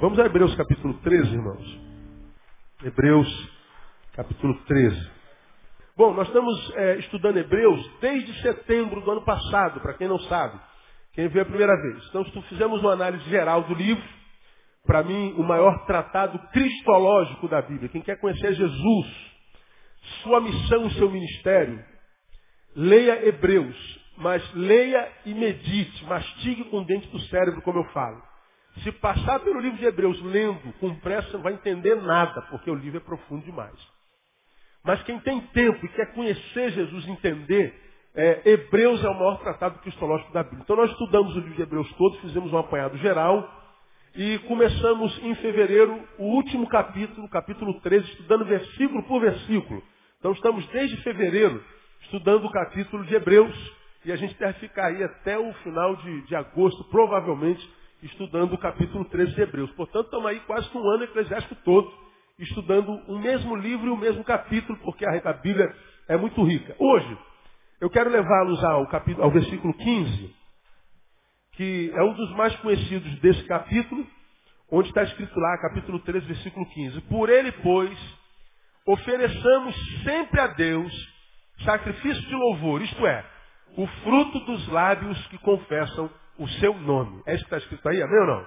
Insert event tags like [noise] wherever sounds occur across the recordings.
Vamos a Hebreus capítulo 13, irmãos. Hebreus capítulo 13. Bom, nós estamos é, estudando Hebreus desde setembro do ano passado, para quem não sabe. Quem veio a primeira vez. Então, fizemos uma análise geral do livro. Para mim, o maior tratado cristológico da Bíblia. Quem quer conhecer Jesus, sua missão e seu ministério, leia Hebreus. Mas leia e medite, mastigue com o dente do cérebro, como eu falo. Se passar pelo livro de Hebreus lendo com pressa, não vai entender nada, porque o livro é profundo demais. Mas quem tem tempo e quer conhecer Jesus, entender, é, Hebreus é o maior tratado cristológico da Bíblia. Então nós estudamos o livro de Hebreus todo, fizemos um apanhado geral e começamos em fevereiro o último capítulo, capítulo 13, estudando versículo por versículo. Então estamos desde fevereiro estudando o capítulo de Hebreus e a gente deve ficar aí até o final de, de agosto, provavelmente, estudando o capítulo 13 de Hebreus. Portanto, estamos aí quase um ano eclesiástico todo, estudando o mesmo livro e o mesmo capítulo, porque a Bíblia é muito rica. Hoje, eu quero levá-los ao, capítulo, ao versículo 15, que é um dos mais conhecidos desse capítulo, onde está escrito lá, capítulo 13, versículo 15. Por ele, pois, ofereçamos sempre a Deus sacrifício de louvor, isto é, o fruto dos lábios que confessam o seu nome. É isso que está escrito aí, amém ou não?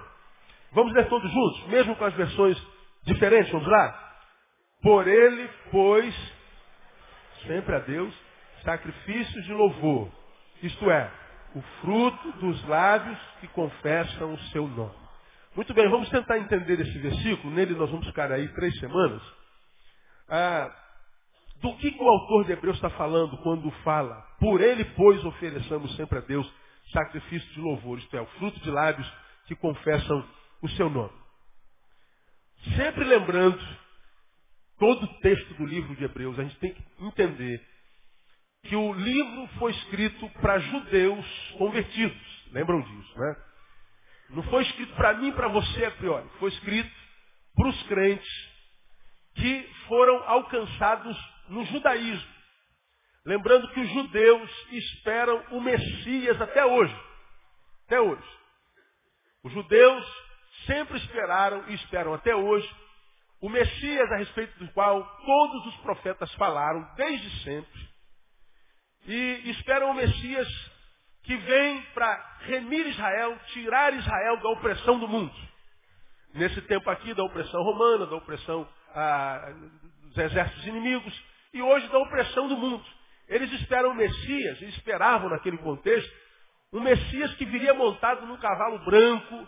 Vamos ler todos juntos, mesmo com as versões diferentes, vamos lá? Por ele, pois, sempre a Deus, sacrifícios de louvor. Isto é, o fruto dos lábios que confessam o seu nome. Muito bem, vamos tentar entender esse versículo. Nele nós vamos ficar aí três semanas. Ah, do que, que o autor de Hebreus está falando quando fala? Por ele, pois, ofereçamos sempre a Deus sacrifício de louvor, isto é, o fruto de lábios que confessam o seu nome. Sempre lembrando todo o texto do livro de Hebreus, a gente tem que entender que o livro foi escrito para judeus convertidos. Lembram disso, né? Não foi escrito para mim e para você a priori. Foi escrito para os crentes que foram alcançados no judaísmo. Lembrando que os judeus esperam o Messias até hoje. Até hoje. Os judeus sempre esperaram e esperam até hoje o Messias a respeito do qual todos os profetas falaram desde sempre. E esperam o Messias que vem para remir Israel, tirar Israel da opressão do mundo. Nesse tempo aqui da opressão romana, da opressão ah, dos exércitos inimigos e hoje da opressão do mundo. Eles esperam o Messias, eles esperavam naquele contexto, um Messias que viria montado num cavalo branco,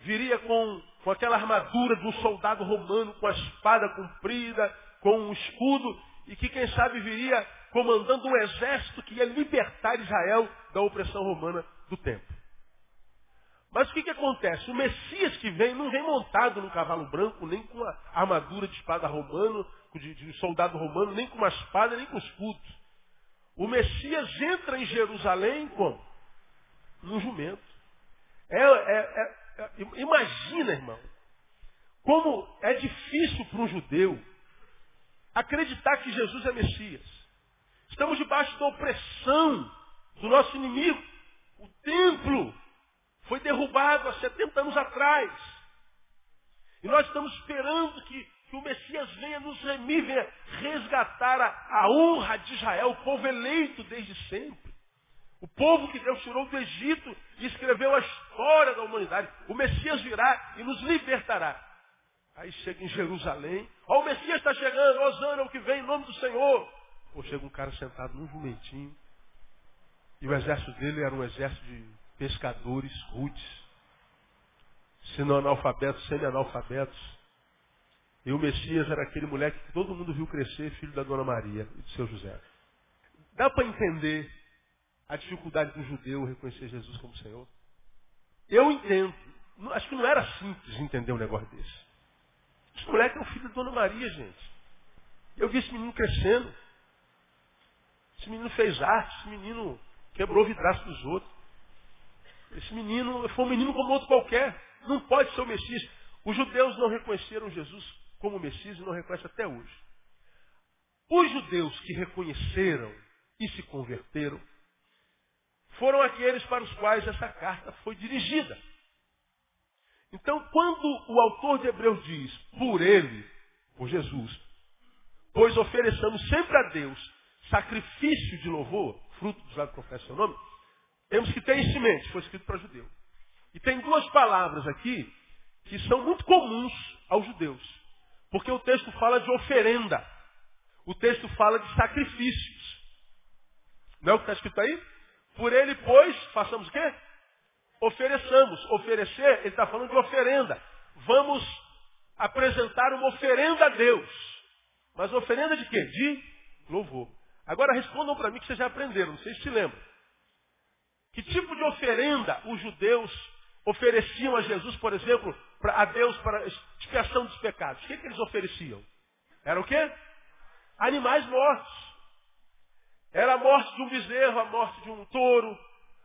viria com, com aquela armadura de um soldado romano, com a espada comprida, com um escudo, e que, quem sabe, viria comandando um exército que ia libertar Israel da opressão romana do tempo. Mas o que, que acontece? O Messias que vem não vem montado num cavalo branco, nem com a armadura de espada romano, de, de soldado romano, nem com uma espada, nem com escudo. O Messias entra em Jerusalém como? Num jumento. É, é, é, é, imagina, irmão, como é difícil para um judeu acreditar que Jesus é Messias. Estamos debaixo da opressão do nosso inimigo. O templo foi derrubado há 70 anos atrás. E nós estamos esperando que que o Messias venha nos remir, venha resgatar a, a honra de Israel, o povo eleito desde sempre. O povo que Deus tirou do Egito e escreveu a história da humanidade. O Messias virá e nos libertará. Aí chega em Jerusalém. Ó, o Messias está chegando, Osana, o que vem em nome do Senhor. Ou chega um cara sentado num jumentinho. E o exército dele era um exército de pescadores rudes. Se não analfabetos, semi-analfabetos e o Messias era aquele moleque que todo mundo viu crescer, filho da Dona Maria e do seu José. Dá para entender a dificuldade do judeu reconhecer Jesus como Senhor? Eu entendo. Acho que não era simples entender um negócio desse. Esse moleque é o filho da Dona Maria, gente. Eu vi esse menino crescendo. Esse menino fez arte, esse menino quebrou o vidraço dos outros. Esse menino foi um menino como outro qualquer. Não pode ser o Messias. Os judeus não reconheceram Jesus como Messias e não reconhece até hoje. Os judeus que reconheceram e se converteram foram aqueles para os quais essa carta foi dirigida. Então, quando o autor de Hebreus diz, por ele, por Jesus, pois ofereçamos sempre a Deus sacrifício de louvor, fruto dos lábios confessa seu nome, temos que ter isso em mente, foi escrito para judeu. E tem duas palavras aqui que são muito comuns aos judeus. Porque o texto fala de oferenda. O texto fala de sacrifícios. Não é o que está escrito aí? Por ele, pois, façamos o quê? Ofereçamos. Oferecer, ele está falando de oferenda. Vamos apresentar uma oferenda a Deus. Mas oferenda de quê? De louvor. Agora respondam para mim que vocês já aprenderam, não sei se se lembram. Que tipo de oferenda os judeus ofereciam a Jesus, por exemplo, pra, a Deus para expiação dos pecados? O que, que eles ofereciam? Era o quê? Animais mortos. Era a morte de um bezerro, a morte de um touro,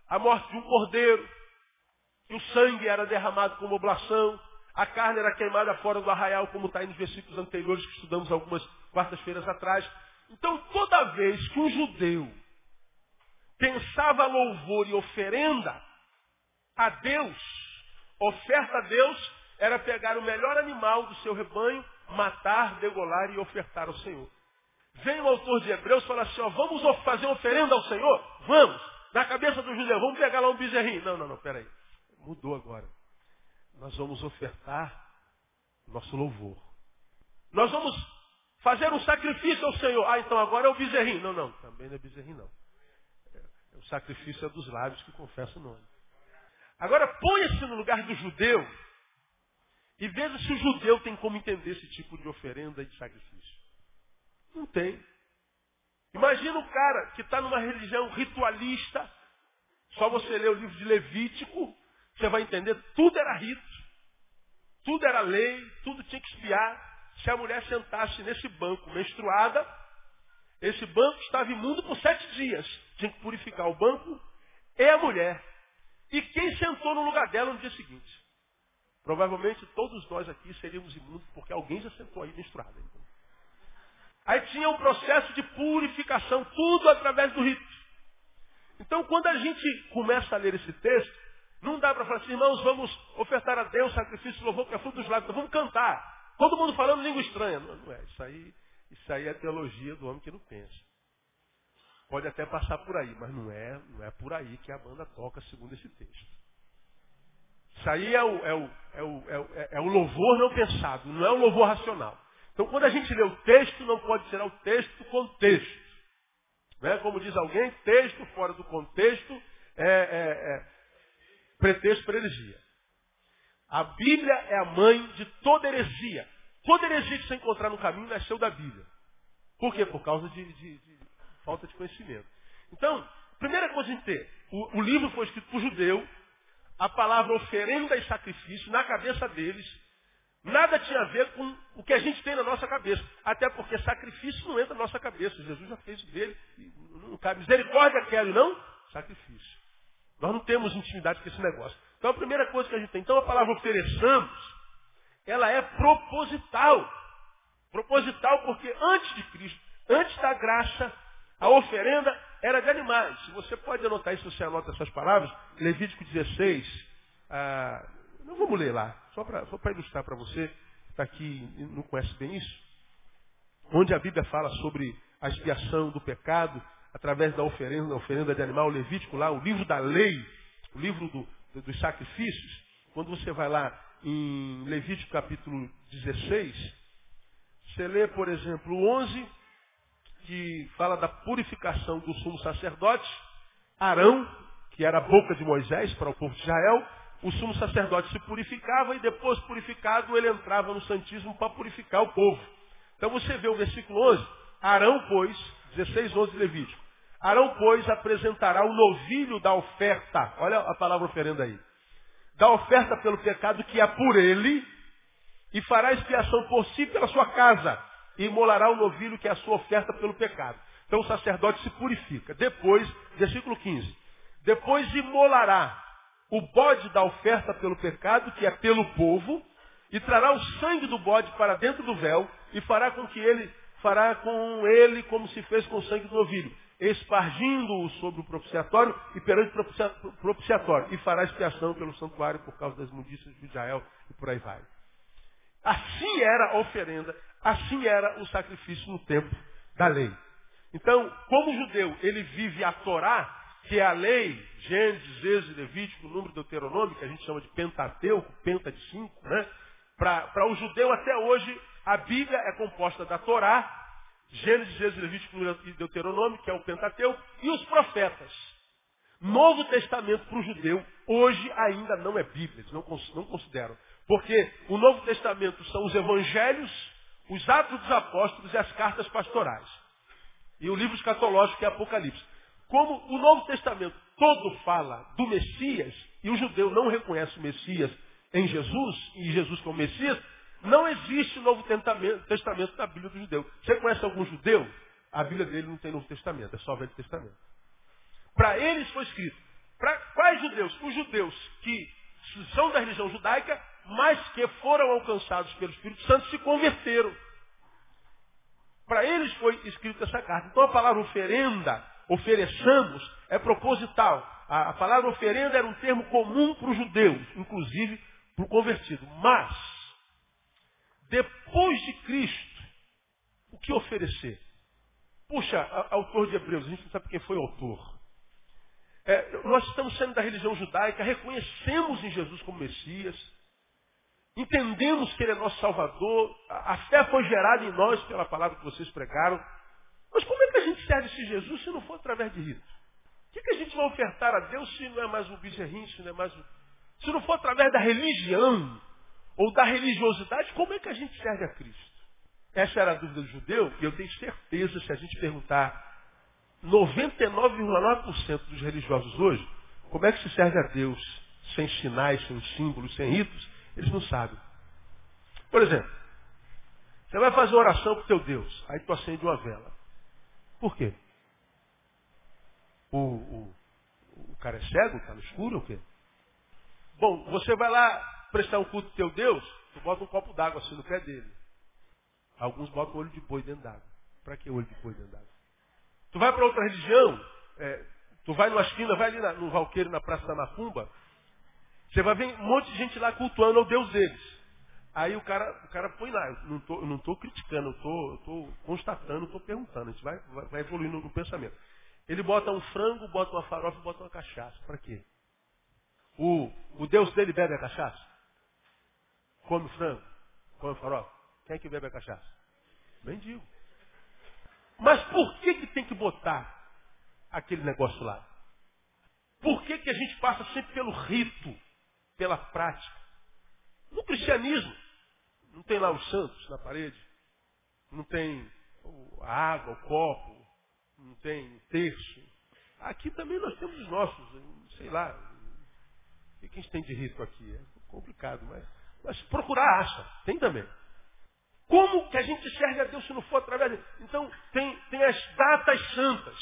a morte de um cordeiro. E o sangue era derramado como oblação. A carne era queimada fora do arraial, como está aí nos versículos anteriores que estudamos algumas quartas-feiras atrás. Então, toda vez que um judeu pensava louvor e oferenda a Deus, oferta a Deus era pegar o melhor animal do seu rebanho, matar, degolar e ofertar ao Senhor. Vem o autor de Hebreus e fala assim, ó, vamos fazer oferenda ao Senhor? Vamos! Na cabeça do judeu, vamos pegar lá um bezerrinho. Não, não, não, peraí. Mudou agora. Nós vamos ofertar nosso louvor. Nós vamos fazer um sacrifício ao Senhor. Ah, então agora é o bezerrinho. Não, não, também não é bezerrinho, não. É, o sacrifício é dos lábios que confessam o nome. Agora ponha-se no lugar do judeu e veja se o judeu tem como entender esse tipo de oferenda e de sacrifício. Não tem. Imagina o cara que está numa religião ritualista, só você ler o livro de Levítico, você vai entender, tudo era rito, tudo era lei, tudo tinha que espiar. Se a mulher sentasse nesse banco menstruada, esse banco estava imundo por sete dias. Tinha que purificar o banco e a mulher. E quem sentou no lugar dela no dia seguinte? Provavelmente todos nós aqui seríamos imundos, porque alguém já sentou aí menstruada. Aí tinha um processo de purificação, tudo através do rito. Então, quando a gente começa a ler esse texto, não dá para falar assim, irmãos, vamos ofertar a Deus sacrifício, louvor, que é fruto dos lábios, vamos cantar. Todo mundo falando língua estranha. Não, não, é, isso aí, isso aí é teologia do homem que não pensa. Pode até passar por aí, mas não é, não é por aí que a banda toca segundo esse texto. Isso aí é o, é o, é o, é o, é o louvor não pensado, não é o louvor racional. Então quando a gente lê o texto, não pode ser o texto do contexto. Né? Como diz alguém, texto fora do contexto é, é, é pretexto para heresia. A Bíblia é a mãe de toda heresia. Toda heresia que você encontrar no caminho nasceu da Bíblia. Por quê? Por causa de, de, de falta de conhecimento. Então, primeira coisa a gente ter, o, o livro foi escrito por judeu, a palavra oferenda e sacrifício na cabeça deles, nada tinha a ver com o que a gente tem na nossa cabeça. Até porque sacrifício não entra na nossa cabeça. Jesus já fez o dele. Não cabe. Misericórdia quero, não? Sacrifício. Nós não temos intimidade com esse negócio. Então a primeira coisa que a gente tem, então a palavra ofereçamos, ela é proposital. Proposital porque antes de Cristo, antes da graça, a oferenda era de animais. Você pode anotar isso, você anota essas palavras, Levítico 16, ah, não vamos ler lá, só para ilustrar para você que está aqui e não conhece bem isso. Onde a Bíblia fala sobre a expiação do pecado através da oferenda, da oferenda de animal, Levítico lá, o livro da lei, o livro do, dos sacrifícios, quando você vai lá em Levítico capítulo 16, você lê, por exemplo, o 11, que fala da purificação do sumo sacerdote, Arão, que era a boca de Moisés para o povo de Israel, o sumo sacerdote se purificava e depois purificado ele entrava no santíssimo para purificar o povo. Então você vê o versículo 11, Arão, pois, 16, 11 Levítico. Arão, pois, apresentará o novilho da oferta. Olha a palavra oferenda aí. Da oferta pelo pecado que é por ele, e fará expiação por si pela sua casa, e imolará o novilho que é a sua oferta pelo pecado. Então o sacerdote se purifica. Depois, versículo 15. Depois imolará o bode da oferta pelo pecado, que é pelo povo, e trará o sangue do bode para dentro do véu, e fará com que ele, fará com ele como se fez com o sangue do novilho espargindo-o sobre o propiciatório e perante o propiciatório, e fará expiação pelo santuário por causa das imundícias de Israel, e por aí vai. Assim era a oferenda, assim era o sacrifício no tempo da lei. Então, como judeu, ele vive a Torá, que é a lei, Gênesis, Êxodo, Levítico, número deuteronômico, que a gente chama de Pentateuco, Penta de cinco, né? Para o judeu até hoje, a Bíblia é composta da Torá, Gênesis, Êxodo, Levítico e Deuteronômio, que é o Pentateuco, e os profetas. Novo Testamento para o judeu, hoje ainda não é Bíblia, eles não, não consideram. Porque o Novo Testamento são os evangelhos, os atos dos apóstolos e as cartas pastorais. E o livro escatológico que é Apocalipse. Como o Novo Testamento todo fala do Messias, e o judeu não reconhece o Messias em Jesus, e Jesus como Messias, não existe Novo Testamento, na Bíblia do judeu. Você conhece algum judeu? A Bíblia dele não tem Novo Testamento, é só Velho Testamento. Para eles foi escrito. Para quais judeus? Os judeus que são da religião judaica, mas que foram alcançados pelo Espírito Santo se converteram. Para eles foi escrita essa carta. Então a palavra oferenda, ofereçamos, é proposital. A, a palavra oferenda era um termo comum para os judeus, inclusive para o convertido. Mas, depois de Cristo, o que oferecer? Puxa, a, autor de Hebreus, a gente não sabe quem foi o autor. É, nós estamos saindo da religião judaica, reconhecemos em Jesus como Messias, entendemos que Ele é nosso Salvador, a, fé foi gerada em nós pela palavra que vocês pregaram. Mas como é que a gente serve esse Jesus se não for através de ritos? O que, que a gente vai ofertar a Deus se não é mais um bezerrinho, se não é mais um... Se não for através da religião, ou da religiosidade, como é que a gente serve a Cristo? Essa era a dúvida do judeu, e eu tenho certeza, se a gente perguntar 99,9% dos religiosos hoje, como é que se serve a Deus sem sinais, sem símbolos, sem ritos? Eles não sabem. Por exemplo, você vai fazer oração para o teu Deus, aí tu acende uma vela. Por quê? O, o, o cara é cego, está no escuro o quê? Bom, você vai lá prestar um culto ao teu Deus, tu bota um copo d'água assim no pé dele. Alguns botam olho de boi dentro d'água. Para que olho de boi dentro d'água? Tu vai para outra religião, é, tu vai numa esquina, vai ali na, no Valqueiro, na Praça da Macumba, você vai ver um monte de gente lá cultuando ao Deus deles. Aí o cara, o cara põe lá, eu não estou não tô criticando, eu estou constatando, estou perguntando, a gente vai, vai, vai evoluindo no, no pensamento. Ele bota um frango, bota uma farofa e bota uma cachaça. Para quê? O, o Deus dele bebe a cachaça? Come frango? Come farofa? Quem é que bebe a cachaça? Mendigo. Mas por que, que tem que botar aquele negócio lá? Por que, que a gente passa sempre pelo rito, pela prática? No cristianismo, não tem lá os santos na parede, não tem a água, o copo, não tem terço. Aqui também nós temos os nossos, sei lá. O que a gente tem de rito aqui? É complicado, mas mas procurar acha. Tem também. Como que a gente serve a Deus se não for através de... Então, tem, tem as datas santas.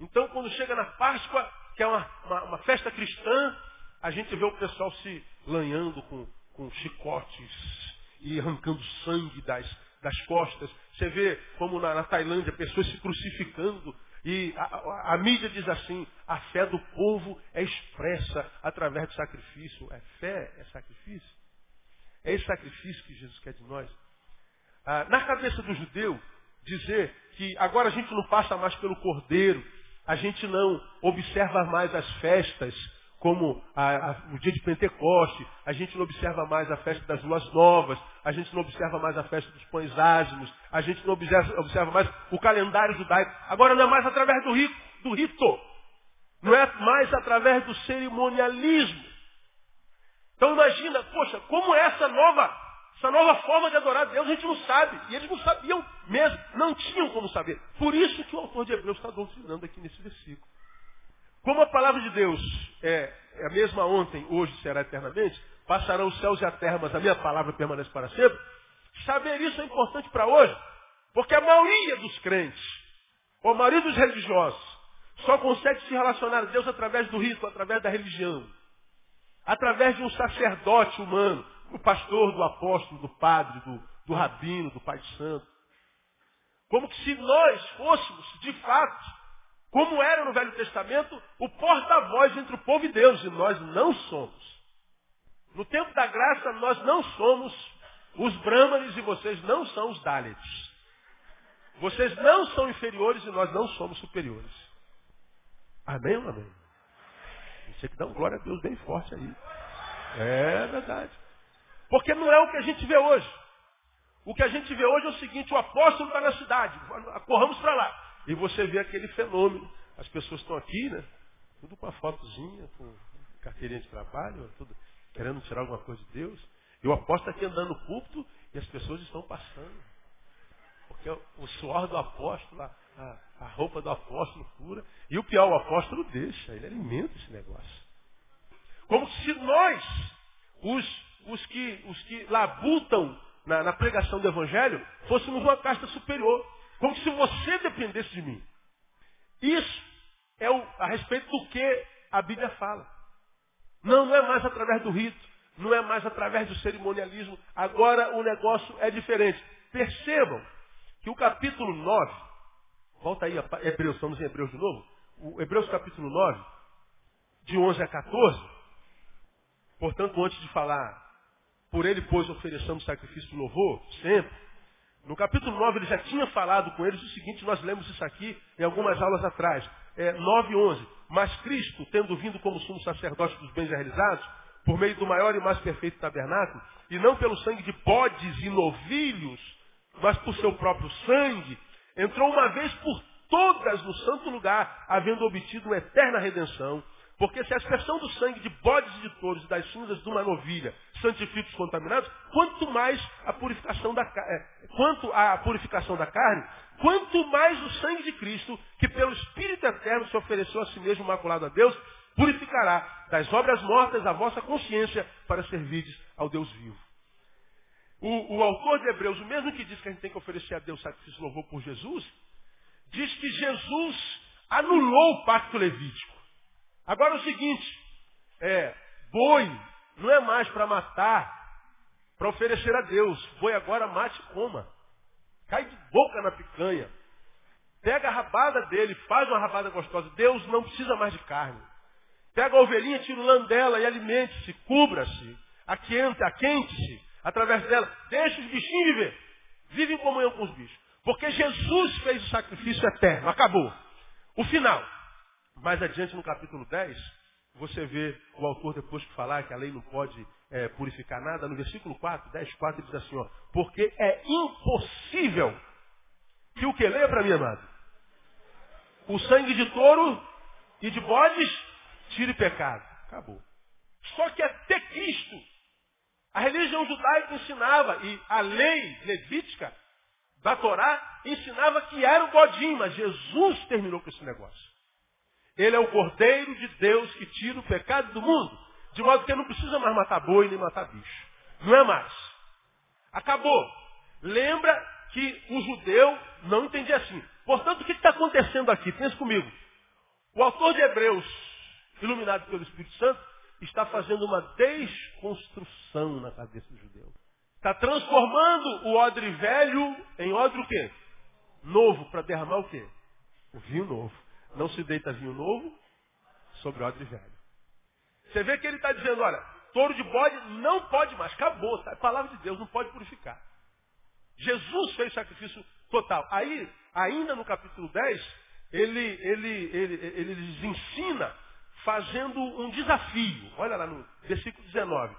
Então, quando chega na Páscoa, que é uma, uma, uma festa cristã, a gente vê o pessoal se lanhando com, com chicotes e arrancando sangue das, das costas. Você vê como na, na Tailândia, pessoas se crucificando e a, a, a, mídia diz assim, a fé do povo é expressa através do sacrifício. É fé, é sacrifício. É esse sacrifício que Jesus quer de nós. Ah, na cabeça do judeu, dizer que agora a gente não passa mais pelo cordeiro, a gente não observa mais as festas, como a, a, o dia de Pentecoste, a gente não observa mais a festa das luas novas, a gente não observa mais a festa dos pães ázimos, a gente não observa, observa mais o calendário judaico. Agora não é mais através do rito, do rito. Não é mais através do cerimonialismo. Então imagina, poxa, como é essa nova, essa nova forma de adorar a Deus, a gente não sabe. E eles não sabiam mesmo, não tinham como saber. Por isso que o autor de Hebreus está doutrinando aqui nesse versículo. Como a palavra de Deus é, é a mesma ontem, hoje será eternamente, passarão os céus e a terra, mas a minha palavra permanece para sempre. Saber isso é importante para hoje, porque a maioria dos crentes, ou a maioria dos religiosos, só consegue se relacionar a Deus através do rito, através da religião, através de um sacerdote humano, do pastor, do apóstolo, do padre, do, do rabino, do pai santo. Como se nós fôssemos, de fato, como era no Velho Testamento, o porta-voz entre o povo e Deus, e nós não somos. No tempo da graça, nós não somos os brahmanes e vocês não são os Dalits. Vocês não são inferiores e nós não somos superiores. Amém ou amém? Você que dá um glória a Deus bem forte aí. É verdade. Porque não é o que a gente vê hoje. O que a gente vê hoje é o seguinte, o apóstolo está na cidade, corramos para lá. E você vê aquele fenômeno. As pessoas estão aqui, né? Tudo com a fotozinha, com carteirinha de trabalho, tudo querendo tirar alguma coisa de Deus. E o apóstolo está aqui andando no púlpito e as pessoas estão passando. Porque o suor do apóstolo, a, a roupa do apóstolo cura. E o pior, o apóstolo deixa, ele alimenta esse negócio. Como se nós, os, os, que, os que labutam na, na pregação do Evangelho, fôssemos uma casta superior. Como se você dependesse de mim. Isso é o, a respeito do que a Bíblia fala. Não, não é mais através do rito, não é mais através do cerimonialismo. Agora o negócio é diferente. Percebam que o capítulo 9, volta aí a Hebreus, estamos em Hebreus de novo. O Hebreus capítulo 9, de 11 a 14, portanto, antes de falar, por ele, pois, ofereçamos sacrifício de louvor, sempre, no capítulo 9 ele já tinha falado com eles o seguinte, nós lemos isso aqui em algumas aulas atrás, é, 9 e 11. Mas Cristo, tendo vindo como sumo sacerdote dos bens realizados, por meio do maior e mais perfeito tabernáculo, e não pelo sangue de bodes e novilhos, mas por seu próprio sangue, entrou uma vez por todas no santo lugar, havendo obtido eterna redenção. Porque se a expressão do sangue de bodes e de touros e das cinzas de uma novilha santifica os contaminados, quanto mais a purificação da é, quanto purificação da carne, quanto mais o sangue de Cristo, que pelo Espírito Eterno se ofereceu a si mesmo maculado a Deus, purificará das obras mortas a vossa consciência para servirdes ao Deus vivo. O, o, autor de Hebreus, o mesmo que diz que a gente tem que oferecer a Deus sacrifício louvor por Jesus, diz que Jesus anulou o pacto levítico. Agora é o seguinte, é, boi não é mais para matar, para oferecer a Deus. Boi agora mate e coma. Cai de boca na picanha. Pega a rabada dele, faz uma rabada gostosa. Deus não precisa mais de carne. Pega a ovelhinha, tira o lã dela e alimente-se, cubra-se, aquente, aquente-se através dela. Deixa os bichinhos viver. Vive em comunhão com os bichos. Porque Jesus fez o sacrifício eterno. Acabou. O final. Mais adiante no capítulo 10, você vê o autor depois de falar que a lei não pode é, purificar nada. No versículo 4, 10, 4, ele diz assim, ó, porque é impossível que o que leia para mim, amado? O sangue de touro e de bodes tire pecado. Acabou. Só que até Cristo a religião judaica ensinava, e a lei levítica da Torá ensinava que era o Godim, mas Jesus terminou com esse negócio. Ele é o Cordeiro de Deus que tira o pecado do mundo. De modo que não precisa mais matar boi nem matar bicho. Não é mais. Acabou. Lembra que o judeu não entendia assim. Portanto, o que está acontecendo aqui? Pensa comigo. O autor de Hebreus, iluminado pelo Espírito Santo, está fazendo uma desconstrução na cabeça do judeu. Está transformando o odre velho em odre o quê? Novo, para derramar o quê? O vinho novo. Não se deita vinho novo sobre odre velho. Você vê que ele está dizendo, olha, touro de bode não pode mais, acabou, tá? a palavra de Deus não pode purificar. Jesus fez sacrifício total. Aí, ainda no capítulo 10, ele, ele, ele, ele lhes ensina fazendo um desafio. Olha lá no versículo 19.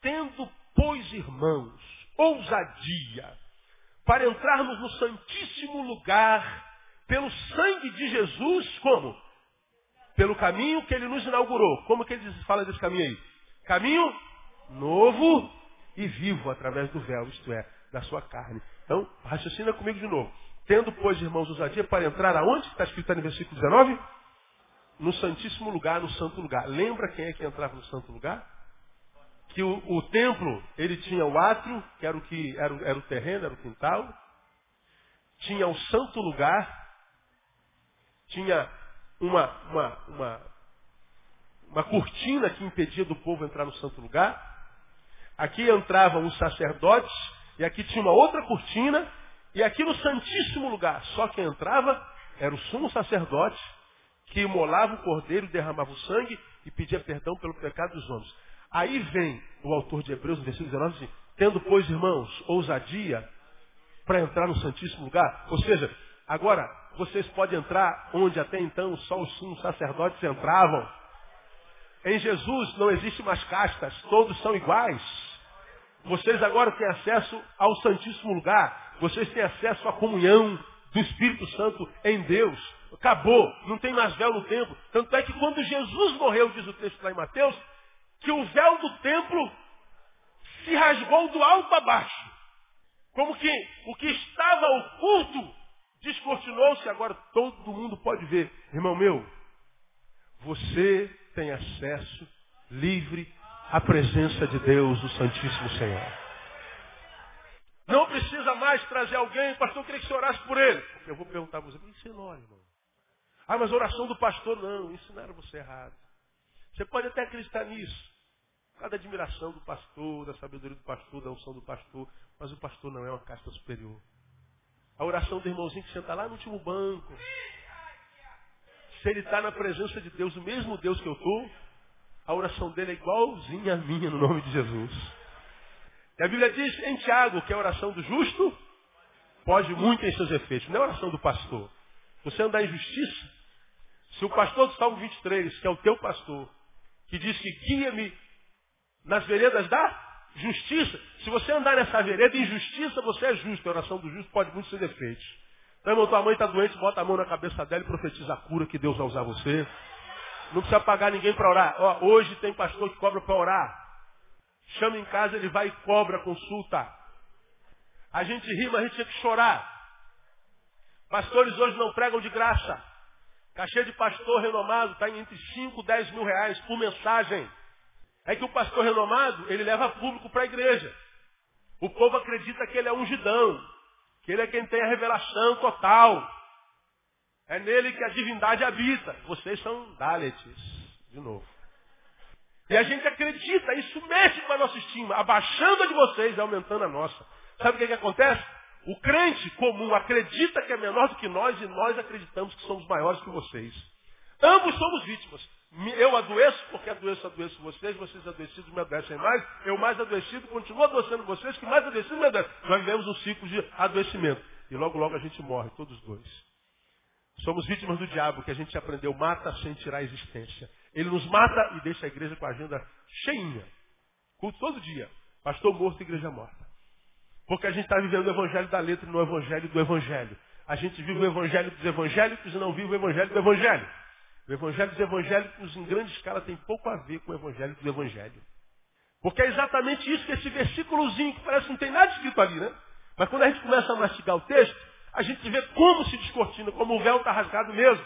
Tendo, pois, irmãos, ousadia para entrarmos no santíssimo lugar pelo sangue de Jesus, como? Pelo caminho que ele nos inaugurou. Como que ele fala desse caminho aí? Caminho novo e vivo através do véu, isto é, da sua carne. Então, raciocina comigo de novo. Tendo, pois, irmãos, ousadia para entrar aonde? Está escrito no versículo 19? no Santíssimo Lugar, no Santo Lugar. Lembra quem é que entrava no Santo Lugar? Que o, o templo, ele tinha o átrio, que era o que era, era o terreno, era o quintal. Tinha o Santo Lugar. Tinha uma, uma, uma, uma cortina que impedia do povo entrar no Santo Lugar. Aqui entravam os sacerdotes, e aqui tinha uma outra cortina E aqui no Santíssimo Lugar, só quem entrava era o sumo sacerdote, que imolava o cordeiro, derramava o sangue e pedia perdão pelo pecado dos homens. Aí vem o autor de Hebreus, no versículo 19, assim, tendo, pois, irmãos, ousadia para entrar no Santíssimo Lugar. Ou seja, agora vocês podem entrar onde até então só os sumos sacerdotes entravam. Em Jesus não existe mais castas, todos são iguais. Vocês agora têm acesso ao Santíssimo Lugar. Vocês têm acesso à comunhão do Espírito Santo em Deus. Acabou, não tem mais véu no templo. Tanto é que quando Jesus morreu, diz o texto lá em Mateus, que o véu do templo se rasgou do alto a baixo. Como que o que estava oculto descortinou-se, agora todo mundo pode ver. Irmão meu, você tem acesso livre à presença de Deus, o Santíssimo Senhor. Não precisa mais trazer alguém, pastor, eu queria que você orasse por ele. Eu vou perguntar a você, isso é nós, irmão. Ah, mas a oração do pastor, não, ensinaram você errado. Você pode até acreditar nisso. Cada admiração do pastor, da sabedoria do pastor, da unção do pastor, mas o pastor não é uma casta superior. A oração do irmãozinho que senta lá no último banco. Se ele está na presença de Deus, o mesmo Deus que eu estou, a oração dele é igualzinha à minha no nome de Jesus. E a Bíblia diz em Tiago que a oração do justo pode muito em seus efeitos. Não é a oração do pastor. Você andar em justiça, se o pastor do Salmo 23, que é o teu pastor, que diz que guia-me nas veredas da justiça, se você andar nessa vereda em justiça, você é justo. A oração do justo pode muito ser defeitos. Então, irmão, tua mãe está doente, bota a mão na cabeça dela e profetiza a cura que Deus vai usar você. Não precisa pagar ninguém para orar. Ó, hoje tem pastor que cobra para orar. Chama em casa, ele vai e cobra consulta. A gente ri, mas a gente tinha que chorar. Pastores hoje não pregam de graça. Cachê de pastor renomado está entre 5 e 10 mil reais por mensagem. É que o pastor renomado, ele leva público para a igreja. O povo acredita que ele é ungidão, que ele é quem tem a revelação total. É nele que a divindade habita. Vocês são Dalets, de novo. E a gente acredita, isso mexe com a nossa estima, abaixando a de vocês e aumentando a nossa. Sabe o que, que acontece? O crente comum acredita que é menor do que nós e nós acreditamos que somos maiores que vocês. Ambos somos vítimas. Eu adoeço porque adoeço, adoeço vocês, vocês adoecidos me adoecem mais, eu mais adoecido continuo adoecendo vocês, que mais adoecido me adoecem. Nós vivemos um ciclo de adoecimento. E logo, logo a gente morre, todos dois. Somos vítimas do diabo, que a gente aprendeu, mata sem tirar a existência. Ele nos mata e deixa a igreja com a agenda cheinha. Culto todo dia. Pastor morto, igreja morta. Porque a gente está vivendo o evangelho da letra e não o evangelho do evangelho. A gente vive o evangelho dos evangélicos e não vive o evangelho do evangelho. O evangelho dos evangélicos, em grande escala, tem pouco a ver com o evangelho do evangelho. Porque é exatamente isso que esse versículozinho, que parece que não tem nada escrito ali, né? Mas quando a gente começa a mastigar o texto, a gente vê como se descortina, como o véu está rasgado mesmo.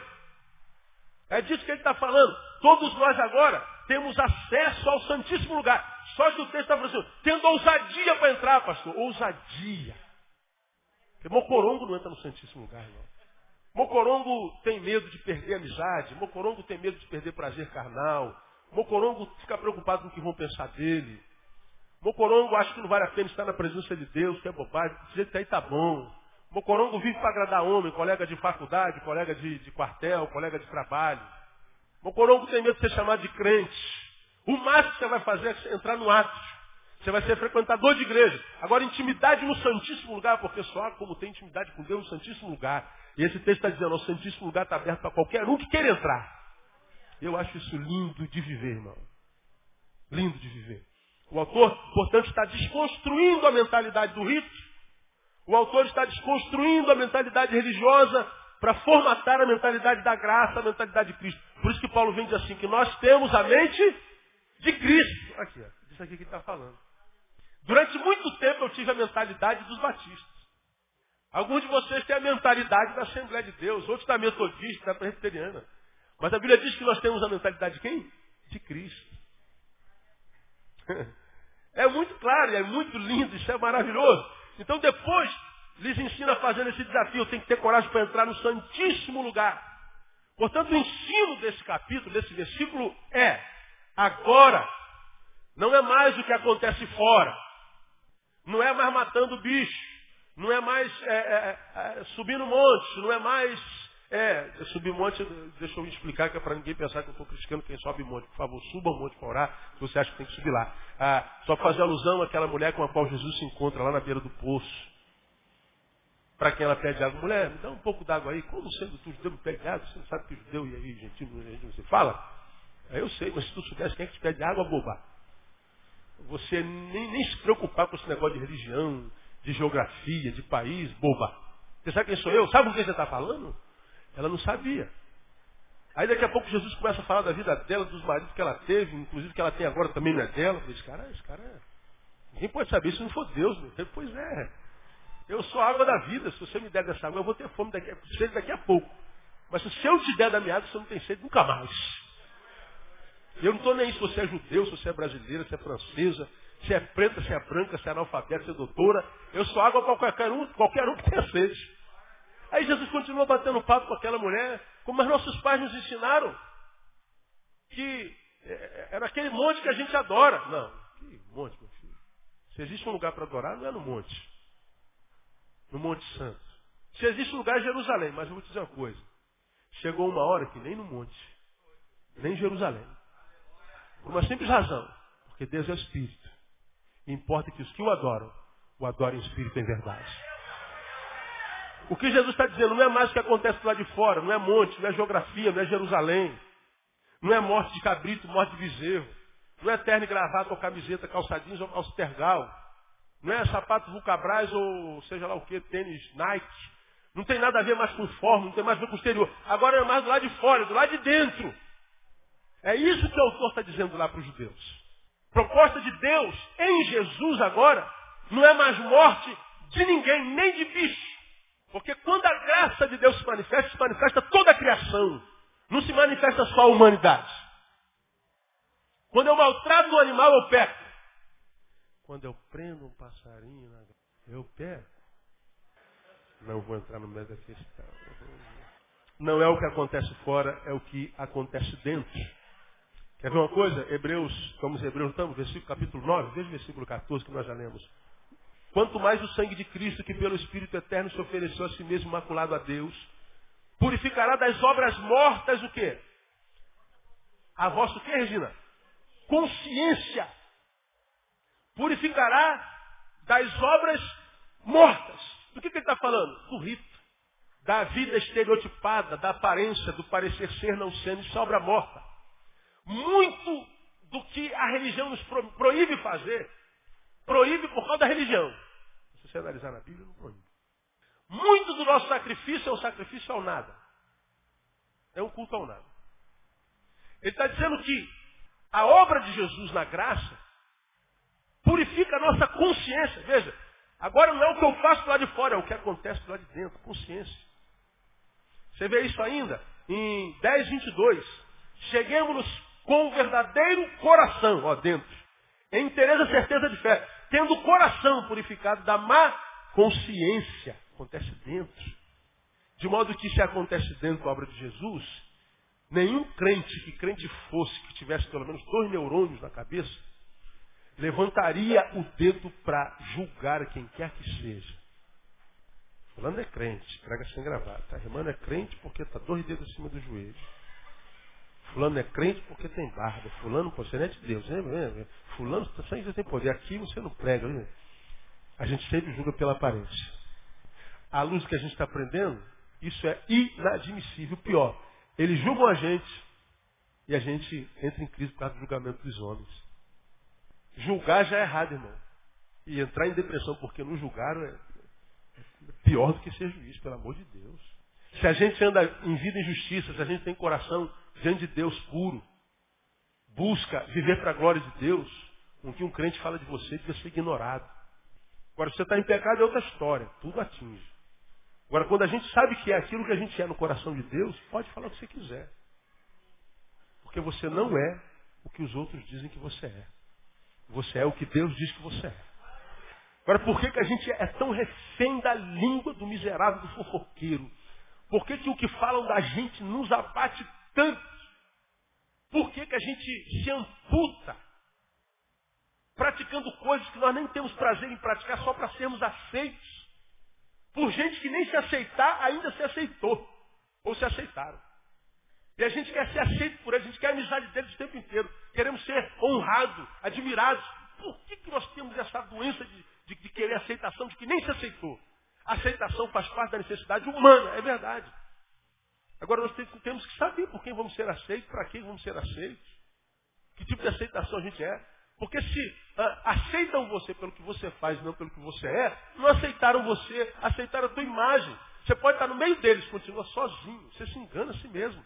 É disso que ele está falando. Todos nós agora temos acesso ao Santíssimo Lugar. Só que o texto está falando assim, tendo ousadia para entrar, pastor. Ousadia. Porque Mocorongo não entra no Santíssimo Lugar, irmão. Mocorongo tem medo de perder amizade. Mocorongo tem medo de perder prazer carnal. Mocorongo fica preocupado com o que vão pensar dele. Mocorongo acha que não vale a pena estar na presença de Deus, que é bobagem. Do jeito que aí tá bom. Mocorongo vive para agradar homem, colega de faculdade, colega de, de quartel, colega de trabalho. Mocorongo tem medo de ser chamado de crente. O máximo que você vai fazer é entrar no ato. Você vai ser frequentador de igreja. Agora, intimidade no Santíssimo Lugar, porque só como tem intimidade com Deus no Santíssimo Lugar. E esse texto está dizendo, o Santíssimo Lugar está aberto para qualquer um que queira entrar. Eu acho isso lindo de viver, irmão. Lindo de viver. O autor, portanto, está desconstruindo a mentalidade do rito o autor está desconstruindo a mentalidade religiosa para formatar a mentalidade da graça, a mentalidade de Cristo. Por isso que Paulo vem dizer assim, que nós temos a mente de Cristo. Aqui, ó, isso aqui que ele está falando. Durante muito tempo eu tive a mentalidade dos batistas. Alguns de vocês têm a mentalidade da Assembleia de Deus, outros da metodista, da presbiteriana. Mas a Bíblia diz que nós temos a mentalidade de quem? De Cristo. [laughs] É muito claro, é muito lindo, isso é maravilhoso. Então depois lhes ensina fazer esse desafio. Tem que ter coragem para entrar no santíssimo lugar. Portanto, o ensino desse capítulo, desse versículo é agora. Não é mais o que acontece fora. Não é mais matando bicho. Não é mais é, é, é, subir no monte, não é mais é, subir monte, deixa eu explicar que é para ninguém pensar que eu estou criticando quem sobe monte. Por favor, suba monte para orar, se você acha que tem que subir lá. Ah, só fazer alusão àquela mulher com a qual Jesus se encontra lá na beira do poço. Para quem ela pede água, mulher, me dá um pouco d'água aí. Como sendo tu judeu me pede água? Você não sabe que judeu e aí, gentil, se fala? Aí eu sei, mas se tu soubesse quem é que te pede água, boba. Você nem, nem se preocupar com esse negócio de religião, de geografia, de país, boba. Você sabe quem sou eu? Sabe com quem você está falando? Ela não sabia. Aí daqui a pouco Jesus começa a falar da vida dela, dos maridos que ela teve, inclusive que ela tem agora também não é dela. Esse cara, esse cara é... Ninguém pode saber se não for Deus. Meu. Pois é. Eu sou a água da vida. Se você me der dessa água, eu vou ter fome daqui sede daqui a pouco. Mas se eu te der da minha água, você não tem sede nunca mais. Eu não estou nem se você é judeu, se você é brasileira, se é francesa, se é preta, se é branca, se é analfabeta, se é doutora. Eu sou água para qualquer um, qualquer um que tenha sede. Aí Jesus continua batendo papo com aquela mulher, como os nossos pais nos ensinaram. Que é, era aquele monte que a gente adora. Não, que monte, meu filho. Se existe um lugar para adorar, não é no monte. No Monte Santo. Se existe um lugar é Jerusalém, mas eu vou te dizer uma coisa. Chegou uma hora que nem no monte, nem em Jerusalém. Por uma simples razão. Porque Deus é Espírito. E importa que os que o adoram, o adorem em Espírito em verdade. O que Jesus está dizendo não é mais o que acontece lá de fora, não é monte, não é geografia, não é Jerusalém. Não é morte de cabrito, morte de bezerro. Não é terno e gravata ou camiseta, calçadinhos ou calça tergal. Não é sapato Vulcabras ou seja lá o que, tênis Nike. Não tem nada a ver mais com forma, não tem mais a ver com o exterior. Agora é mais do lado de fora, do lado de dentro. É isso que o autor está dizendo lá para os judeus. Proposta de Deus em Jesus agora não é mais morte de ninguém, nem de bicho. Porque quando a graça de Deus se manifesta, se manifesta toda a criação. Não se manifesta só a humanidade. Quando eu maltrato um animal, eu peco. Quando eu prendo um passarinho, eu peco. Não vou entrar no meio da questão. Não é o que acontece fora, é o que acontece dentro. Quer ver uma coisa? Hebreus, como os Hebreus estamos, versículo capítulo 9, veja o versículo 14 que nós já lemos. Quanto mais o sangue de Cristo, que pelo Espírito Eterno se ofereceu a si mesmo maculado a Deus, purificará das obras mortas o quê? A vossa o quê, Regina? Consciência. Purificará das obras mortas. Do que, que ele está falando? Do rito. Da vida estereotipada, da aparência, do parecer ser não sendo, isso é obra morta. Muito do que a religião nos proíbe fazer Proíbe por causa da religião. Se você analisar na Bíblia, não proíbe. Muito do nosso sacrifício é um sacrifício ao nada. É um culto ao nada. Ele está dizendo que a obra de Jesus na graça purifica a nossa consciência. Veja, agora não é o que eu faço lá de fora, é o que acontece lá de dentro, consciência. Você vê isso ainda em 10, 22. Cheguemos com o verdadeiro coração, ó, dentro. Em interesse e certeza de fé tendo o coração purificado da má consciência. Acontece dentro. De modo que se acontece dentro da obra de Jesus, nenhum crente que crente fosse, que tivesse pelo menos dois neurônios na cabeça, levantaria o dedo para julgar quem quer que seja. Fulano é crente, prega sem gravata. A irmã é crente porque está dois dedos acima do joelho. Fulano é crente porque tem barba. Fulano, você não é de Deus. Né? Fulano, você tem poder. Aqui você não prega. Né? A gente sempre julga pela aparência. À luz que a gente está aprendendo, isso é inadmissível. Pior, eles julgam a gente e a gente entra em crise por causa do julgamento dos homens. Julgar já é errado, irmão. E entrar em depressão porque não julgaram é pior do que ser juiz, pelo amor de Deus. Se a gente anda em vida em justiça, se a gente tem coração diante de Deus puro, busca viver para a glória de Deus, com que um crente fala de você deve ser ignorado. Agora, se você está em pecado é outra história, tudo atinge. Agora, quando a gente sabe que é aquilo que a gente é no coração de Deus, pode falar o que você quiser. Porque você não é o que os outros dizem que você é. Você é o que Deus diz que você é. Agora, por que, que a gente é tão refém da língua do miserável, do fofoqueiro? Por que, que o que falam da gente nos abate tanto? Por que, que a gente se amputa praticando coisas que nós nem temos prazer em praticar só para sermos aceitos? por gente que nem se aceitar ainda se aceitou. Ou se aceitaram. E a gente quer ser aceito por eles, a gente quer a amizade deles o tempo inteiro. Queremos ser honrados, admirados. Por que, que nós temos essa doença de, de, de querer aceitação de que nem se aceitou? A aceitação faz parte da necessidade humana, é verdade. Agora nós temos que saber por quem vamos ser aceitos, para quem vamos ser aceitos. Que tipo de aceitação a gente é. Porque se ah, aceitam você pelo que você faz, não pelo que você é, não aceitaram você, aceitaram a tua imagem. Você pode estar no meio deles, continua sozinho. Você se engana a si mesmo.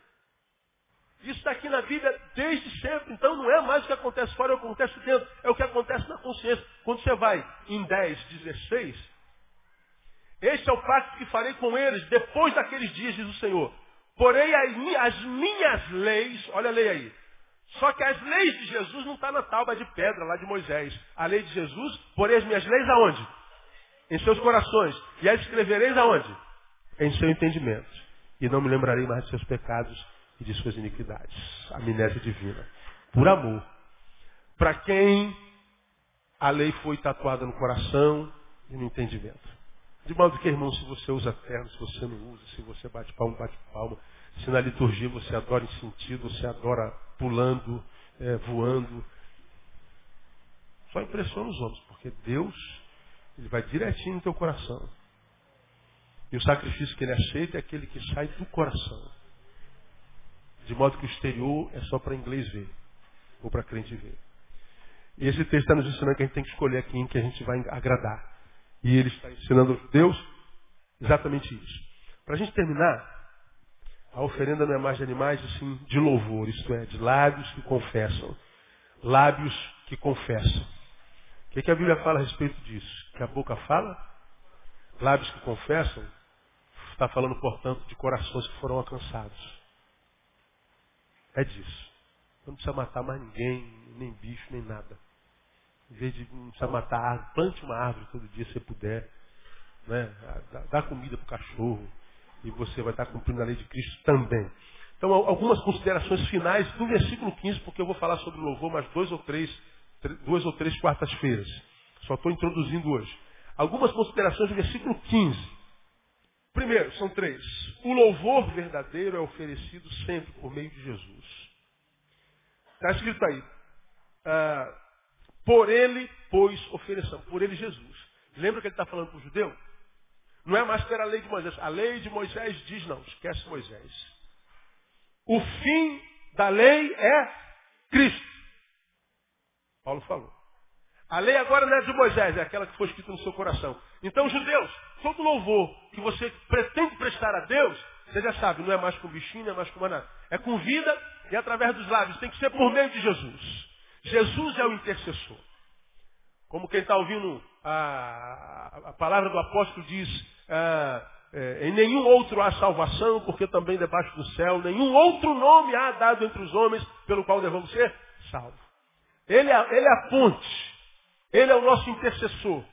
Isso está aqui na Bíblia desde sempre. Então não é mais o que acontece fora, é o que acontece dentro. É o que acontece na consciência. Quando você vai em 10, 16, este é o pacto que farei com eles depois daqueles dias, diz o Senhor. Porém, as minhas leis, olha a lei aí. Só que as leis de Jesus não estão tá na tábua de pedra lá de Moisés. A lei de Jesus, porém as minhas leis aonde? Em seus corações. E as escrevereis aonde? Em seu entendimento. E não me lembrarei mais de seus pecados e de suas iniquidades. Amnésia divina. Por amor. Para quem a lei foi tatuada no coração e no entendimento. De modo que, irmão, se você usa terno, se você não usa, se você bate palma, bate palma, se na liturgia você adora em sentido, você adora pulando, é, voando, só impressiona os homens, porque Deus, ele vai direitinho no teu coração. E o sacrifício que ele aceita é aquele que sai do coração. De modo que o exterior é só para inglês ver, ou para crente ver. E esse texto está nos ensinando que a gente tem que escolher a quem que a gente vai agradar. E ele está ensinando aos judeus exatamente isso. Para a gente terminar, a oferenda não é mais de animais, assim, de louvor, isto é, de lábios que confessam. Lábios que confessam. O que, é que a Bíblia fala a respeito disso? Que a boca fala? Lábios que confessam? Está falando, portanto, de corações que foram alcançados. É disso. Não precisa matar mais ninguém, nem bicho, nem nada. Em vez de não matar árvore, plante uma árvore todo dia se puder. Né? Dá comida para o cachorro. E você vai estar cumprindo a lei de Cristo também. Então, algumas considerações finais do versículo 15, porque eu vou falar sobre louvor mais dois ou três, duas ou três quartas-feiras. Só estou introduzindo hoje. Algumas considerações do versículo 15. Primeiro, são três. O louvor verdadeiro é oferecido sempre por meio de Jesus. Está escrito aí. Ah, por ele, pois, ofereçamos. Por ele, Jesus. Lembra que ele está falando para o judeu? Não é mais ter a lei de Moisés. A lei de Moisés diz não, esquece Moisés. O fim da lei é Cristo. Paulo falou. A lei agora não é de Moisés, é aquela que foi escrita no seu coração. Então, judeus, todo louvor que você pretende prestar a Deus, você já sabe, não é mais com bichinho, não é mais com nada. É com vida e através dos lábios. Tem que ser por meio de Jesus. Jesus é o intercessor. Como quem está ouvindo a, a, palavra do apóstolo diz, é, em nenhum outro há salvação, porque também debaixo do céu, nenhum outro nome há dado entre os homens pelo qual devemos ser salvos. Ele é, ele é a ponte, ele é o nosso intercessor.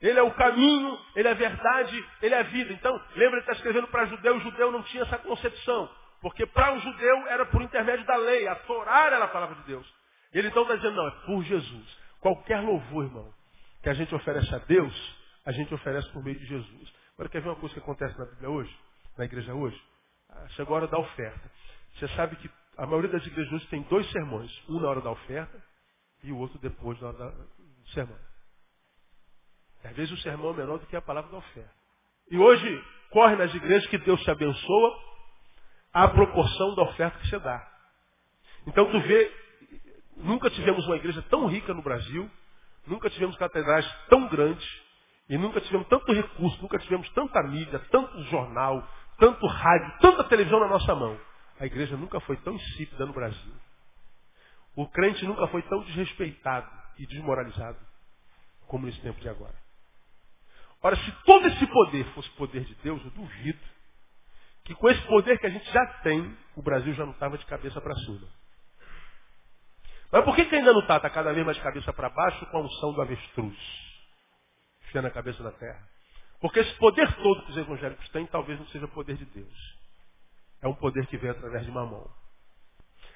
Ele é o caminho, ele é a verdade, ele é a vida. Então, lembra, ele está escrevendo para judeu, o judeu não tinha essa concepção. Porque para o judeu era por intermédio da lei, a Torá era a palavra de Deus. Ele então está dizendo, não, é por Jesus. Qualquer louvor, irmão, que a gente oferece a Deus, a gente oferece por meio de Jesus. Agora, quer ver uma coisa que acontece na Bíblia hoje? Na igreja hoje? Ah, chegou a hora da oferta. Você sabe que a maioria das igrejas hoje tem dois sermões. Um na hora da oferta e o outro depois na hora do sermão. Às vezes o sermão é menor do que a palavra da oferta. E hoje corre nas igrejas que Deus te abençoa à proporção da oferta que você dá. Então tu vê Nunca tivemos uma igreja tão rica no Brasil, nunca tivemos catedrais tão grandes, e nunca tivemos tanto recurso, nunca tivemos tanta mídia, tanto jornal, tanto rádio, tanta televisão na nossa mão. A igreja nunca foi tão insípida no Brasil. O crente nunca foi tão desrespeitado e desmoralizado como nesse tempo de agora. Ora, se todo esse poder fosse poder de Deus, eu duvido que com esse poder que a gente já tem, o Brasil já não estava de cabeça para cima. Mas por que, que ainda não está? Está cada vez mais cabeça para baixo com a unção do avestruz. Enfiando a cabeça na terra. Porque esse poder todo que os evangélicos têm talvez não seja o poder de Deus. É um poder que vem através de mamão.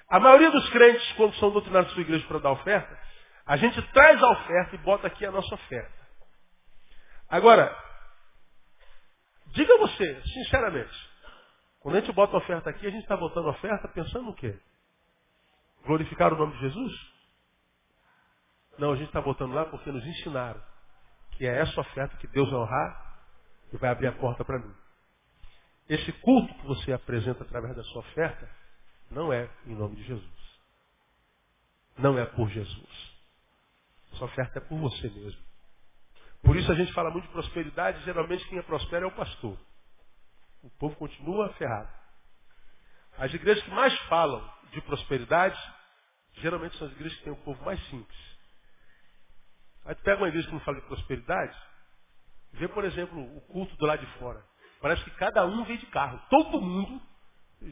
A maioria dos crentes, quando são doutrinados na sua igreja para dar oferta, a gente traz a oferta e bota aqui a nossa oferta. Agora, Diga você, sinceramente. Quando a gente bota oferta aqui, a gente está botando oferta pensando no quê? Glorificar o nome de Jesus? Não, a gente está botando lá porque nos ensinaram que é essa oferta que Deus vai honrar e vai abrir a porta para mim. Esse culto que você apresenta através da sua oferta não é em nome de Jesus. Não é por Jesus. Essa oferta é por você mesmo. Por isso a gente fala muito de prosperidade, geralmente quem é prospera é o pastor. O povo continua ferrado. As igrejas que mais falam de prosperidade, geralmente são as igrejas que têm o povo mais simples. Aí tu pega uma igreja que não fala de prosperidade, vê, por exemplo, o culto do lado de fora. Parece que cada um vem de carro. Todo mundo.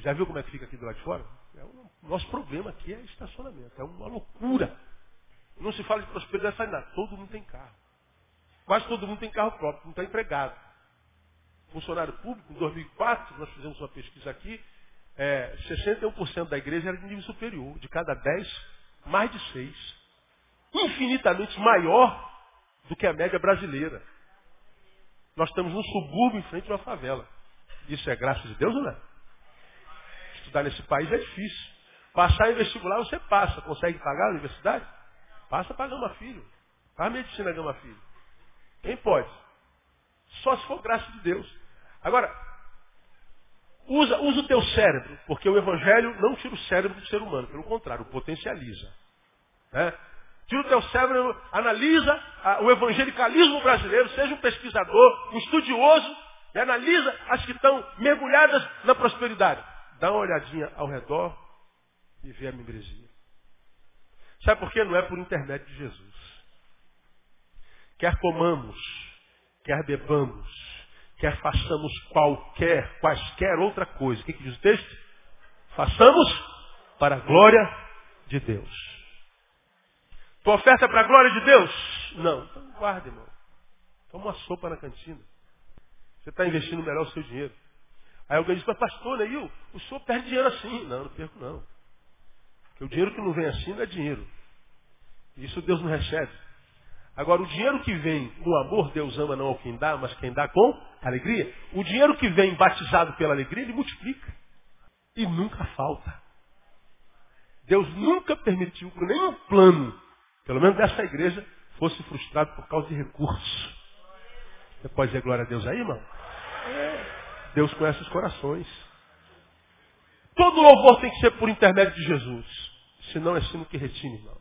Já viu como é que fica aqui do lado de fora? É o nosso problema aqui é estacionamento. É uma loucura. Não se fala de prosperidade, sai nada. Todo mundo tem carro. Quase todo mundo tem carro próprio, não está empregado. Funcionário público, em 2004, nós fizemos uma pesquisa aqui, é, 61% da igreja era de nível superior. De cada 10, mais de 6. Infinitamente maior do que a média brasileira. Nós estamos num subúrbio em frente a uma favela. Isso é graça de Deus ou não é? Estudar nesse país é difícil. Passar em vestibular você passa. Consegue pagar a universidade? Passa para Gama Filho. Faz medicina Gama Filho. Quem pode? Só se for graça de Deus. Agora, usa, usa o teu cérebro, porque o Evangelho não tira o cérebro do ser humano, pelo contrário, potencializa. Né? Tira o teu cérebro, analisa a, o evangelicalismo brasileiro, seja um pesquisador, um estudioso, e analisa as que estão mergulhadas na prosperidade. Dá uma olhadinha ao redor e vê a membresia. Sabe por quê? Não é por intermédio de Jesus. Quer comamos, quer bebamos, quer façamos qualquer, quaisquer outra coisa. O que, que diz o texto? Façamos para a glória de Deus. Tua oferta é para a glória de Deus? Não. Então guarda, irmão. Toma uma sopa na cantina. Você está investindo melhor o seu dinheiro. Aí alguém diz, mas pastor, Neil, o senhor perde dinheiro assim. Não, não perco não. Porque o dinheiro que não vem assim não é dinheiro. Isso Deus não recebe. Agora, o dinheiro que vem com amor, Deus ama não ao quem dá, mas quem dá com alegria. O dinheiro que vem batizado pela alegria, ele multiplica. E nunca falta. Deus nunca permitiu que nenhum plano pelo menos dessa igreja, fosse frustrado por causa de recursos. Você pode dizer glória a Deus aí, irmão? Deus conhece os corações. Todo louvor tem que ser por intermédio de Jesus. Senão é sino que retine, irmão.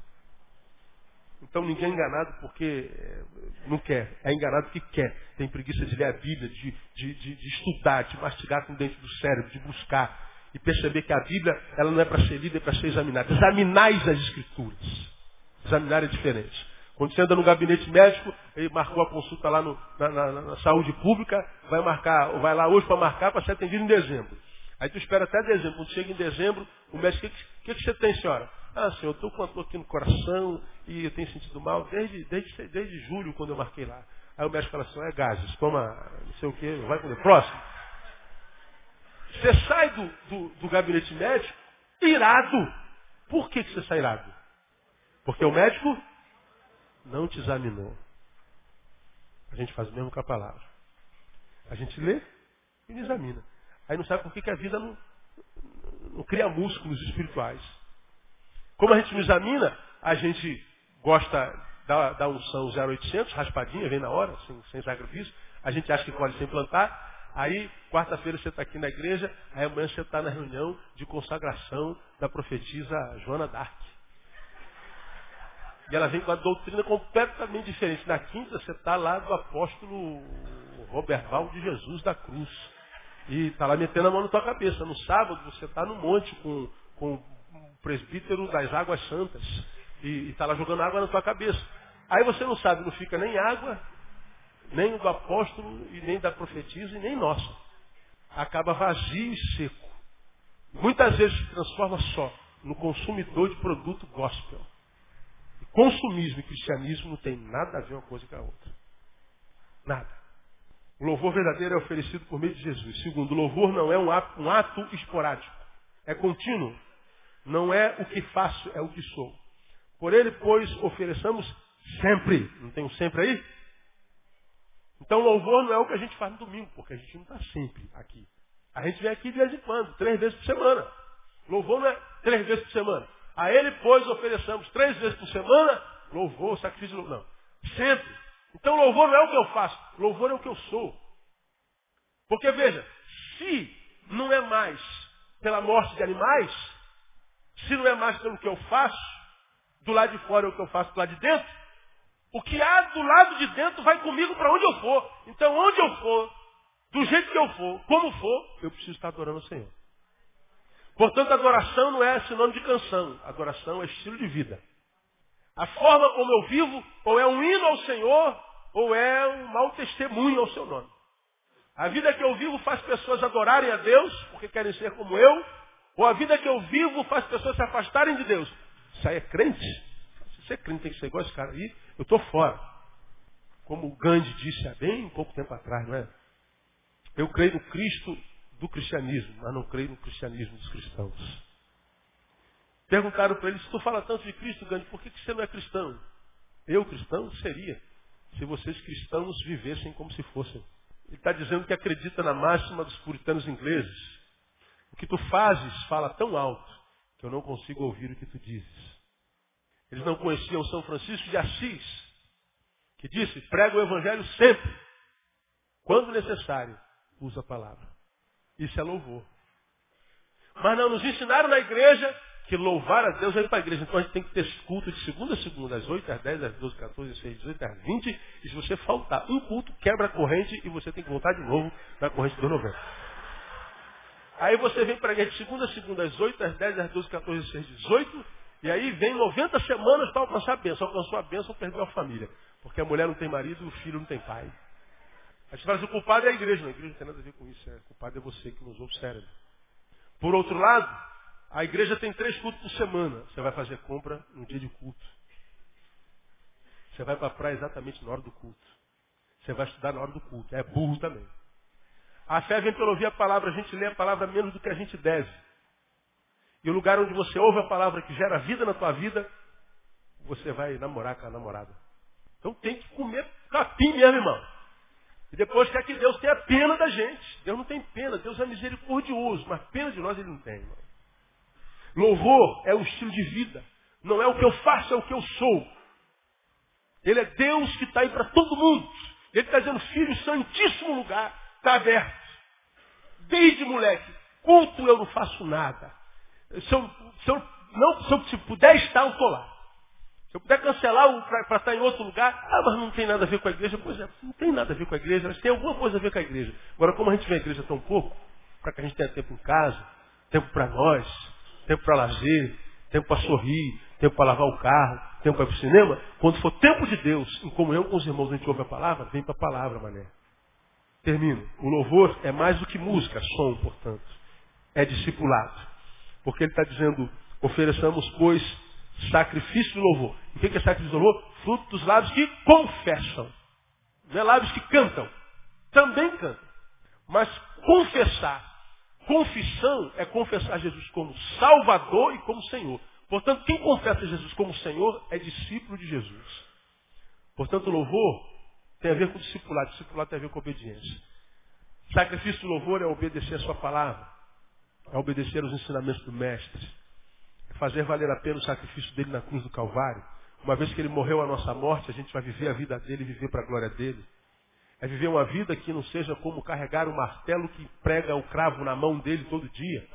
Então ninguém é enganado porque é, não quer. É enganado porque quer. Tem preguiça de ler a Bíblia, de, de, de, de estudar, de mastigar com dentro do cérebro, de buscar. E perceber que a Bíblia ela não é para ser lida, é para ser examinada. Examinais as Escrituras. Examinar é diferente. Quando você anda no gabinete médico, ele marcou a consulta lá no, na, na, na, saúde pública, vai marcar, vai lá hoje para marcar para ser atendido em dezembro. Aí tu espera até dezembro. Quando chega em dezembro, o médico, o que, que, que, você tem, senhora? Ah, senhor, eu estou com uma dor aqui no coração e eu tenho sentido mal desde, desde, desde julho, quando eu marquei lá. Aí o médico fala assim, é gases, toma não sei o que, vai comer. Próximo. Você sai do, do, do gabinete médico irado. Por que, que você sai irado? Porque o médico não te examinou. A gente faz o mesmo com a palavra. A gente lê e não examina. Aí não sabe por que, que a vida não, não cria músculos espirituais. Como a gente não examina, a gente gosta da, da unção 0800, raspadinha, vem na hora, sem, sem sacrifício. A gente acha que pode se implantar. Aí, quarta-feira você está aqui na igreja, aí amanhã você está na reunião de consagração da profetisa Joana Dark. E ela vem com a doutrina completamente diferente. Na quinta, você está lá do apóstolo Roberval de Jesus da Cruz. E está lá metendo a mão na tua cabeça. No sábado, você está no monte com, com presbítero das águas santas. E está lá jogando água na tua cabeça. Aí você não sabe, não fica nem água, nem do apóstolo, e nem da profetisa, e nem nossa. Acaba vazio e seco. Muitas vezes se transforma só no consumidor de produto gospel. Consumismo e cristianismo não tem nada a ver uma coisa com a outra. Nada. O louvor verdadeiro é oferecido por meio de Jesus. Segundo, o louvor não é um ato, um ato esporádico. É contínuo. Não é o que faço, é o que sou. Por ele, pois, ofereçamos sempre. Não tem um sempre aí? Então louvor não é o que a gente faz no domingo, porque a gente não está sempre aqui. A gente vem aqui de vez em quando, três vezes por semana. Louvor não é três vezes por semana. A ele, pois, ofereçamos três vezes por semana, louvor, sacrifício, não. Sempre. Então louvor não é o que eu faço, louvor é o que eu sou. Porque veja, se não é mais pela morte de animais, se não é mais pelo que eu faço, do lado de fora é o que eu faço do lado de dentro, o que há do lado de dentro vai comigo para onde eu for. Então, onde eu for, do jeito que eu for, como for, eu preciso estar adorando o Senhor. Portanto, adoração não é sinônimo de canção. Adoração é estilo de vida. A forma como eu vivo, ou é um hino ao Senhor, ou é um mau testemunho ao seu nome. A vida que eu vivo faz pessoas adorarem a Deus, porque querem ser como eu, ou a vida que eu vivo faz pessoas se afastarem de Deus. Isso aí é crente? Se você é crente, tem que ser igual esse cara aí, eu estou fora. Como o Gandhi disse há bem pouco tempo atrás, não é? Eu creio no Cristo do cristianismo, mas não creio no cristianismo dos cristãos. Perguntaram para ele, se tu fala tanto de Cristo, Gandhi, por que, que você não é cristão? Eu, cristão, seria, se vocês cristãos vivessem como se fossem. Ele está dizendo que acredita na máxima dos puritanos ingleses. O que tu fazes fala tão alto que eu não consigo ouvir o que tu dizes. Eles não conheciam São Francisco de Assis, que disse, prega o evangelho sempre. Quando necessário, usa a palavra. Isso é louvor. Mas não nos ensinaram na igreja que louvar a Deus é ir para a igreja. Então a gente tem que ter culto de segunda a segunda, às 8, às 10, às 12, 14, às 6, 18, às 20. E se você faltar um culto, quebra a corrente e você tem que voltar de novo na corrente do novembro. Aí você vem para a igreja de segunda a segunda, às 8, às 10, às 12, 14, 16, 18. E aí vem 90 semanas para alcançar a bênção. Alcançou a bênção, perdeu a família. Porque a mulher não tem marido o filho não tem pai. A gente fala assim, o culpado é a igreja. Não, a igreja não tem nada a ver com isso. É, o culpado é você que não usou o cérebro. Por outro lado, a igreja tem três cultos por semana. Você vai fazer compra no dia de culto. Você vai para a praia exatamente na hora do culto. Você vai estudar na hora do culto. É burro também. A fé vem pelo ouvir a palavra. A gente lê a palavra menos do que a gente deve. E o lugar onde você ouve a palavra que gera vida na tua vida, você vai namorar com a namorada. Então tem que comer capim mesmo, irmão. E depois quer que Deus tenha pena da gente. Deus não tem pena, Deus é misericordioso, mas pena de nós ele não tem, irmão. Louvor é o estilo de vida. Não é o que eu faço, é o que eu sou. Ele é Deus que está aí para todo mundo. Ele está dizendo, filho, santíssimo lugar, está aberto. Desde moleque, culto eu não faço nada. Se eu, se eu, não, se eu se puder estar, eu estou lá. Se eu puder cancelar para estar em outro lugar, ah, mas não tem nada a ver com a igreja. Pois é, não tem nada a ver com a igreja, mas tem alguma coisa a ver com a igreja. Agora, como a gente vê a igreja tão pouco, para que a gente tenha tempo em casa, tempo para nós, tempo para lazer, tempo para sorrir, tempo para lavar o carro, tempo para ir para o cinema. Quando for tempo de Deus, em comunhão com os irmãos, a gente ouve a palavra, vem para a palavra, mané. Termino. O louvor é mais do que música, som, portanto. É discipulado. Porque ele está dizendo, ofereçamos, pois, sacrifício de louvor. O que é sacrifício de louvor? Fruto dos lábios que confessam. Não é lábios que cantam. Também cantam. Mas confessar Confissão é confessar Jesus como Salvador e como Senhor. Portanto, quem confessa Jesus como Senhor é discípulo de Jesus. Portanto, louvor tem a ver com discipulado. Discipulado tem a ver com obediência. Sacrifício do louvor é obedecer a sua palavra. É obedecer aos ensinamentos do Mestre. É fazer valer a pena o sacrifício dele na cruz do Calvário. Uma vez que ele morreu a nossa morte, a gente vai viver a vida dele e viver para a glória dele. É viver uma vida que não seja como carregar o martelo que prega o cravo na mão dele todo dia.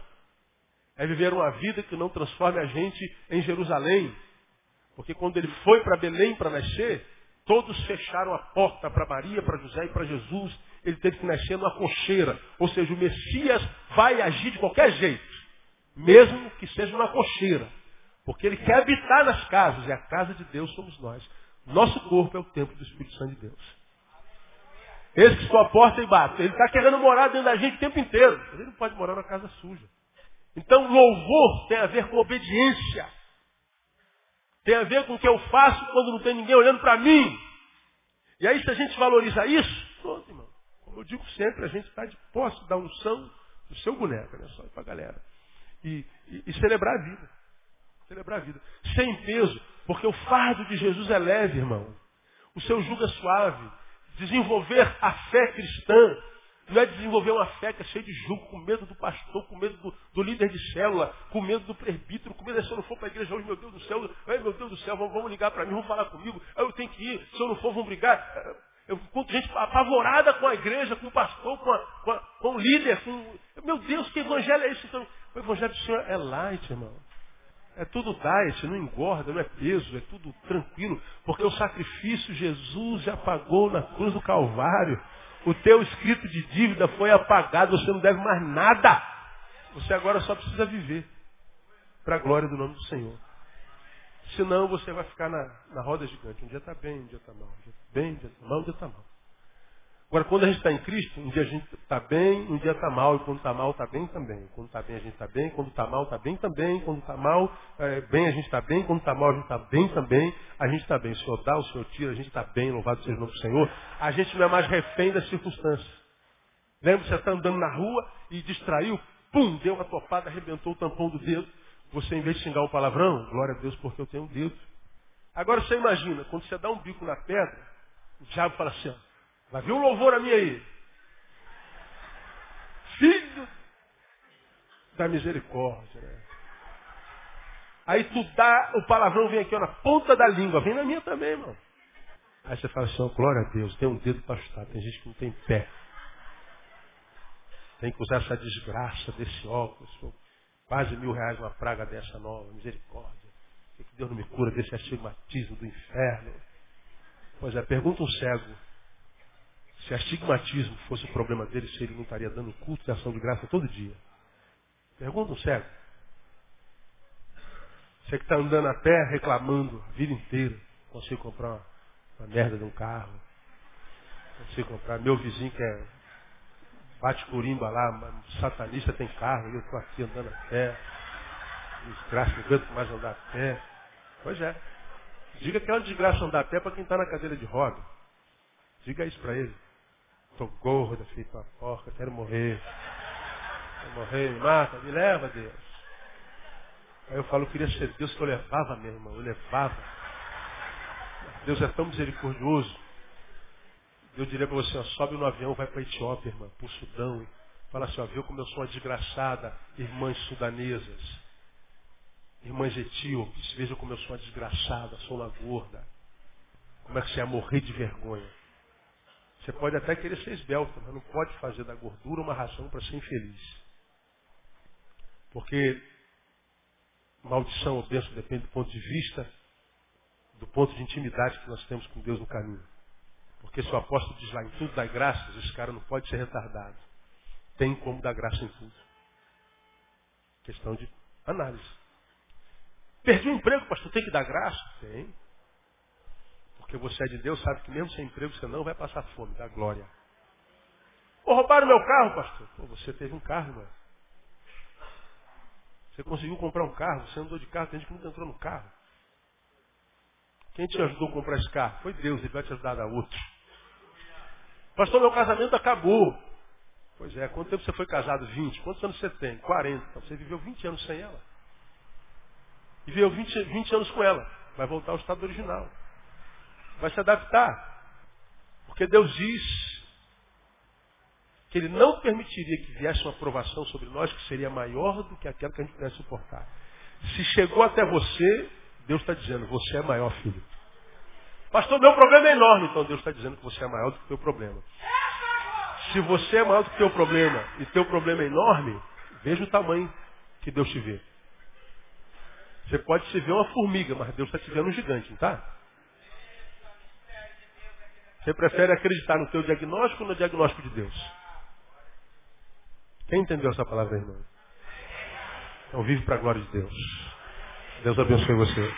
É viver uma vida que não transforme a gente em Jerusalém. Porque quando ele foi para Belém para nascer, todos fecharam a porta para Maria, para José e para Jesus. Ele teve que nascer numa cocheira. Ou seja, o Messias vai agir de qualquer jeito. Mesmo que seja uma cocheira. Porque ele quer habitar nas casas. E a casa de Deus somos nós. Nosso corpo é o templo do Espírito Santo de Deus. Esse que estou à porta e bato. Ele está querendo morar dentro da gente o tempo inteiro. Ele não pode morar na casa suja. Então louvor tem a ver com obediência. Tem a ver com o que eu faço quando não tem ninguém olhando para mim. E aí se a gente valoriza isso, pronto, irmão. Como eu digo sempre, a gente está de posse da unção do seu boneco, né? Só para a galera. E, e, e celebrar a vida. Celebrar a vida. Sem peso. Porque o fardo de Jesus é leve, irmão. O seu jugo é suave. Desenvolver a fé cristã não é desenvolver uma fé que é cheia de julgo, com medo do pastor, com medo do, do, líder de célula, com medo do presbítero, com medo de se eu não for para a igreja hoje, meu Deus do céu, ai meu Deus do céu, vamos ligar para mim, vamos falar comigo, eu tenho que ir, se eu não for, vão brigar. Eu encontro gente apavorada com a igreja, com o pastor, com, a, com, a, com o líder. Com... Meu Deus, que evangelho é esse? Então, o evangelho do Senhor é light, irmão. É tudo diet, não engorda, não é peso, é tudo tranquilo. Porque o sacrifício Jesus já pagou na cruz do Calvário. O teu escrito de dívida foi apagado, você não deve mais nada. Você agora só precisa viver para a glória do nome do Senhor. Senão você vai ficar na, na roda gigante. Um dia está bem, um dia está mal. Um dia tá bem, um dia está mal, um dia está mal. Agora, quando a gente está em Cristo, um dia a gente está bem, um dia está mal, e quando está mal, está bem também. Quando está bem, a gente está bem, quando está mal, está bem também. Quando está mal, é, bem, a gente está bem. Quando está mal, a gente está bem também. A gente está bem. O Senhor dá, o Senhor tira, a gente está bem, louvado seja o nome do Senhor. A gente não é mais refém das circunstâncias. Lembra, você está andando na rua e distraiu, pum, deu uma topada, arrebentou o tampão do dedo. Você, em vez de xingar um palavrão, glória a Deus porque eu tenho um dedo. Agora você imagina, quando você dá um bico na pedra, o diabo fala assim, ó, Vai vir um louvor a mim aí. Filho da misericórdia. Né? Aí tu dá, o palavrão vem aqui ó, na ponta da língua, vem na minha também, irmão. Aí você fala assim, glória a Deus, tem um dedo para chutar, tem gente que não tem pé. Tem que usar essa desgraça desse óculos. Pô, quase mil reais uma praga dessa nova, misericórdia. Por que Deus não me cura desse astigmatismo do inferno? Pois é, pergunta um cego. Se astigmatismo fosse o problema dele, se ele não estaria dando culto de ação de graça todo dia. Pergunta um cego. Você que está andando a pé reclamando a vida inteira. Consigo comprar uma, uma merda de um carro. Consigo comprar. Meu vizinho que é bate corimba lá, satanista tem carro, e eu estou aqui andando a pé. Desgraça, não aguento mais andar a pé. Pois é. Diga que é uma desgraça andar a pé para quem está na cadeira de roda. Diga isso para ele. Estou gorda, feito uma porca, quero morrer. Quero morrer, me mata, me leva, Deus. Aí eu falo, eu queria ser Deus que eu levava mesmo, irmão, eu levava. Deus é tão misericordioso. Eu diria para você, ó, sobe no avião, vai para a Etiópia, irmã, para o Sudão. Fala assim, ó, viu como eu sou uma desgraçada, irmãs sudanesas, irmãs etíopes, veja como eu sou uma desgraçada, sou uma gorda. Como é que você ia morrer de vergonha? Você pode até querer ser esbelta, mas não pode fazer da gordura uma razão para ser infeliz. Porque maldição ou bênção depende do ponto de vista, do ponto de intimidade que nós temos com Deus no caminho. Porque se o apóstolo diz lá em tudo dá graças, esse cara não pode ser retardado. Tem como dar graça em tudo. Questão de análise. Perdi o emprego, pastor, tem que dar graça? Tem. Porque você é de Deus, sabe que mesmo sem emprego você não vai passar fome, dá glória. Pô, roubaram meu carro, pastor. Pô, você teve um carro, irmão. Você conseguiu comprar um carro, você andou de carro, tem gente que nunca entrou no carro. Quem te ajudou a comprar esse carro? Foi Deus, ele vai te ajudar a dar outro. Pastor, meu casamento acabou. Pois é, quanto tempo você foi casado? 20. Quantos anos você tem? 40. Então, você viveu 20 anos sem ela. E viveu 20, 20 anos com ela. Vai voltar ao estado original vai se adaptar. Porque Deus diz que Ele não permitiria que viesse uma aprovação sobre nós que seria maior do que aquela que a gente pudesse suportar. Se chegou até você, Deus está dizendo, você é maior, filho. Pastor, meu problema é enorme. Então Deus está dizendo que você é maior do que o teu problema. Se você é maior do que o teu problema e teu problema é enorme, veja o tamanho que Deus te vê. Você pode se ver uma formiga, mas Deus está te vendo um gigante, não está? Você prefere acreditar no teu diagnóstico ou no diagnóstico de Deus? Quem entendeu essa palavra, irmão? Então vive para a glória de Deus. Deus abençoe você.